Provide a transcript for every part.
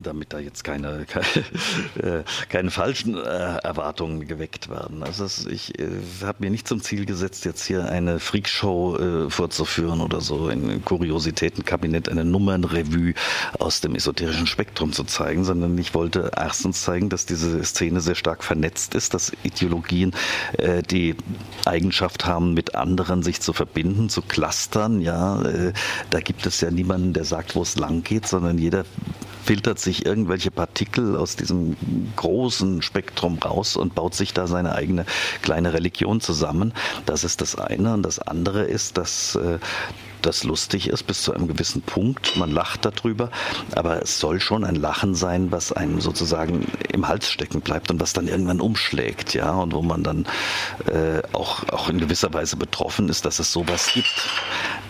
damit da jetzt keine, keine, äh, keine falschen äh, Erwartungen geweckt werden. Also ich äh, habe mir nicht zum Ziel gesetzt, jetzt hier eine Freakshow äh, vorzuführen oder so, ein Kuriositätenkabinett, eine Nummernrevue aus dem esoterischen Spektrum zu zeigen, sondern ich wollte erstens zeigen, dass diese Szene sehr stark vernetzt ist, dass Ideologien äh, die Eigenschaft haben, mit anderen sich zu verbinden, zu clustern. Ja, äh, da gibt es ja niemanden, der sagt, wo es lang geht, sondern jeder filtert sich irgendwelche Partikel aus diesem großen Spektrum raus und baut sich da seine eigene kleine Religion zusammen. Das ist das eine. Und das andere ist, dass äh, das lustig ist bis zu einem gewissen Punkt. Man lacht darüber, aber es soll schon ein Lachen sein, was einem sozusagen im Hals stecken bleibt und was dann irgendwann umschlägt, ja, und wo man dann äh, auch, auch in gewisser Weise betroffen ist, dass es sowas gibt,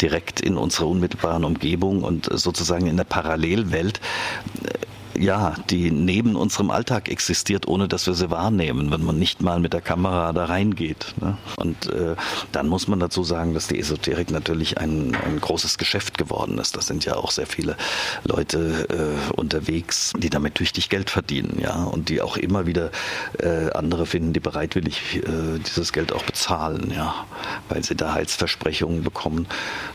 direkt in unserer unmittelbaren Umgebung und sozusagen in der Parallelwelt. Ja, die neben unserem Alltag existiert, ohne dass wir sie wahrnehmen, wenn man nicht mal mit der Kamera da reingeht. Ne? Und äh, dann muss man dazu sagen, dass die Esoterik natürlich ein, ein großes Geschäft geworden ist. Da sind ja auch sehr viele Leute äh, unterwegs, die damit tüchtig Geld verdienen, ja, und die auch immer wieder äh, andere finden, die bereitwillig äh, dieses Geld auch bezahlen, ja, weil sie da Heilsversprechungen bekommen,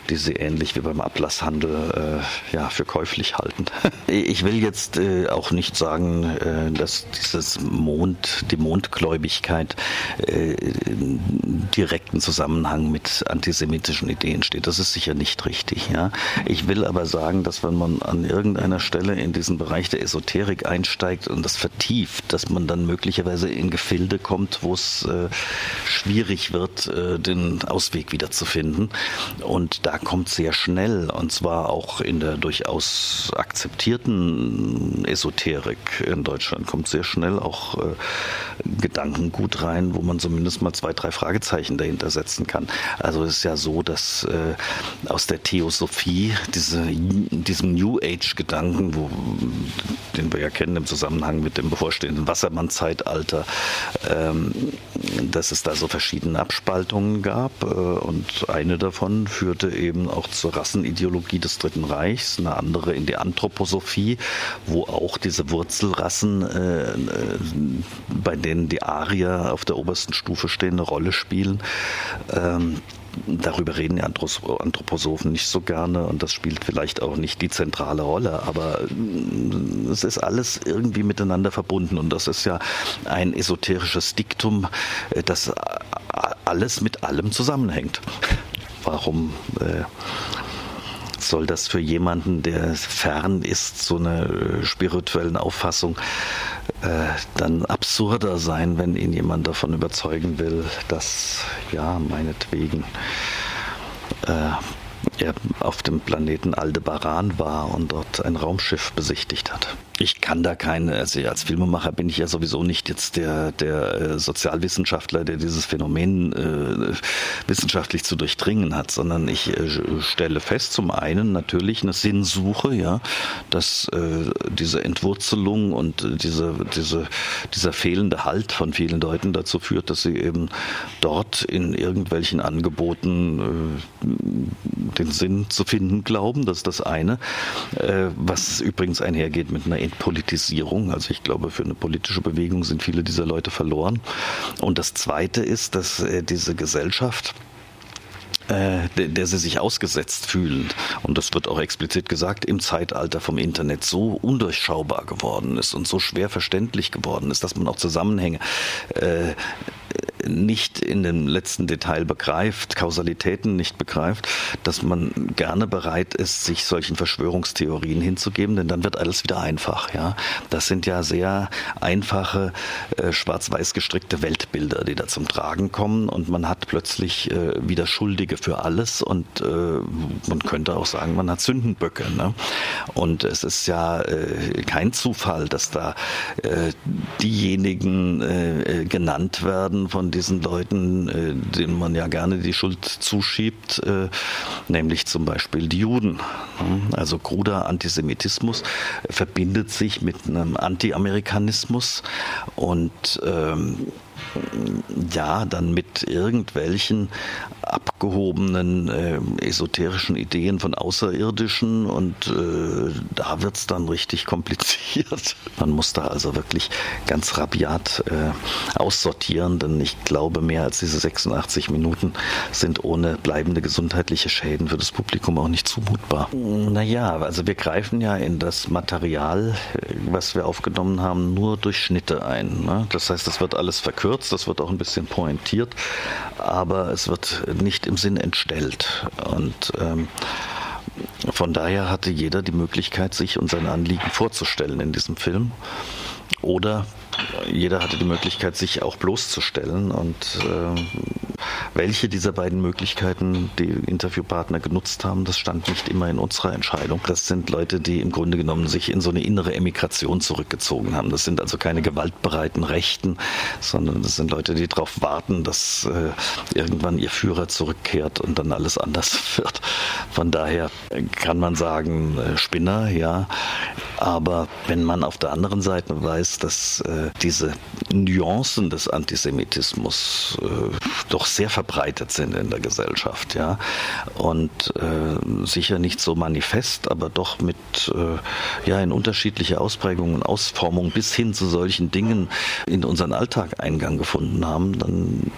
die sie ähnlich wie beim Ablasshandel äh, ja für käuflich halten. ich will jetzt äh, auch nicht sagen, äh, dass dieses Mond, die Mondgläubigkeit äh, direkten Zusammenhang mit antisemitischen Ideen steht. Das ist sicher nicht richtig. Ja. Ich will aber sagen, dass wenn man an irgendeiner Stelle in diesen Bereich der Esoterik einsteigt und das vertieft, dass man dann möglicherweise in Gefilde kommt, wo es äh, schwierig wird, äh, den Ausweg wiederzufinden. Und da kommt sehr schnell, und zwar auch in der durchaus akzeptierten Esoterik in Deutschland kommt sehr schnell auch äh, Gedankengut rein, wo man zumindest mal zwei, drei Fragezeichen dahinter setzen kann. Also es ist ja so, dass äh, aus der Theosophie, diese, diesem New Age-Gedanken, den wir ja kennen im Zusammenhang mit dem bevorstehenden Wassermann-Zeitalter, ähm, dass es da so verschiedene Abspaltungen gab äh, und eine davon führte eben auch zur Rassenideologie des Dritten Reichs, eine andere in die Anthroposophie, wo auch diese Wurzelrassen, äh, äh, bei denen die Arier auf der obersten Stufe stehen, eine Rolle spielen. Ähm, darüber reden die Anthroposophen nicht so gerne und das spielt vielleicht auch nicht die zentrale Rolle, aber äh, es ist alles irgendwie miteinander verbunden und das ist ja ein esoterisches Diktum, äh, das alles mit allem zusammenhängt. Warum äh, soll das für jemanden, der fern ist, so eine äh, spirituellen Auffassung, äh, dann absurder sein, wenn ihn jemand davon überzeugen will, dass, ja, meinetwegen, äh, er auf dem Planeten Aldebaran war und dort ein Raumschiff besichtigt hat. Ich kann da keine, also als Filmemacher bin ich ja sowieso nicht jetzt der, der äh, Sozialwissenschaftler, der dieses Phänomen äh, wissenschaftlich zu durchdringen hat, sondern ich äh, stelle fest, zum einen natürlich eine Sinnsuche, ja, dass äh, diese Entwurzelung und diese, diese, dieser fehlende Halt von vielen Leuten dazu führt, dass sie eben dort in irgendwelchen Angeboten äh, den Sinn zu finden glauben. Das ist das eine, äh, was übrigens einhergeht mit einer Entpolitisierung. Also ich glaube, für eine politische Bewegung sind viele dieser Leute verloren. Und das zweite ist, dass äh, diese Gesellschaft äh, der, sie sich ausgesetzt fühlen. Und das wird auch explizit gesagt, im Zeitalter vom Internet so undurchschaubar geworden ist und so schwer verständlich geworden ist, dass man auch Zusammenhänge äh, nicht in dem letzten Detail begreift, Kausalitäten nicht begreift, dass man gerne bereit ist, sich solchen Verschwörungstheorien hinzugeben, denn dann wird alles wieder einfach. Ja, das sind ja sehr einfache äh, schwarz-weiß gestrickte Weltbilder, die da zum Tragen kommen und man hat plötzlich äh, wieder Schuldige für alles und äh, man könnte auch sagen, man hat Sündenböcke. Ne? Und es ist ja kein Zufall, dass da diejenigen genannt werden von diesen Leuten, äh, denen man ja gerne die Schuld zuschiebt, äh, nämlich zum Beispiel die Juden. Also kruder Antisemitismus verbindet sich mit einem Anti-Amerikanismus und ähm, ja, dann mit irgendwelchen abgehobenen äh, esoterischen Ideen von Außerirdischen und äh, da wird es dann richtig kompliziert. Man muss da also wirklich ganz rabiat äh, aussortieren, denn ich glaube, mehr als diese 86 Minuten sind ohne bleibende gesundheitliche Schäden für das Publikum auch nicht zumutbar. Naja, also wir greifen ja in das Material, was wir aufgenommen haben, nur durch Schnitte ein. Ne? Das heißt, das wird alles verkürzt, das wird auch ein bisschen pointiert, aber es wird nicht im Sinn entstellt. Und ähm, von daher hatte jeder die Möglichkeit, sich und sein Anliegen vorzustellen in diesem Film. Oder jeder hatte die Möglichkeit, sich auch bloßzustellen. Und äh, welche dieser beiden Möglichkeiten die Interviewpartner genutzt haben, das stand nicht immer in unserer Entscheidung. Das sind Leute, die im Grunde genommen sich in so eine innere Emigration zurückgezogen haben. Das sind also keine gewaltbereiten Rechten, sondern das sind Leute, die darauf warten, dass äh, irgendwann ihr Führer zurückkehrt und dann alles anders wird. Von daher kann man sagen, äh, Spinner, ja. Aber wenn man auf der anderen Seite weiß, dass äh, diese Nuancen des Antisemitismus äh, doch sehr verbreitet sind in der Gesellschaft, ja, und äh, sicher nicht so manifest, aber doch mit äh, ja in unterschiedliche Ausprägungen und Ausformungen bis hin zu solchen Dingen in unseren Alltag Eingang gefunden haben, dann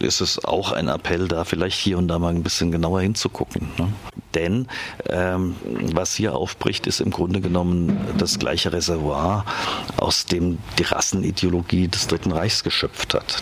ist es auch ein Appell, da vielleicht hier und da mal ein bisschen genauer hinzugucken. Ne? Denn ähm, was hier aufbricht, ist im Grunde genommen das gleiche Reservoir, aus dem die Rassenideologie des Dritten Reichs geschöpft hat.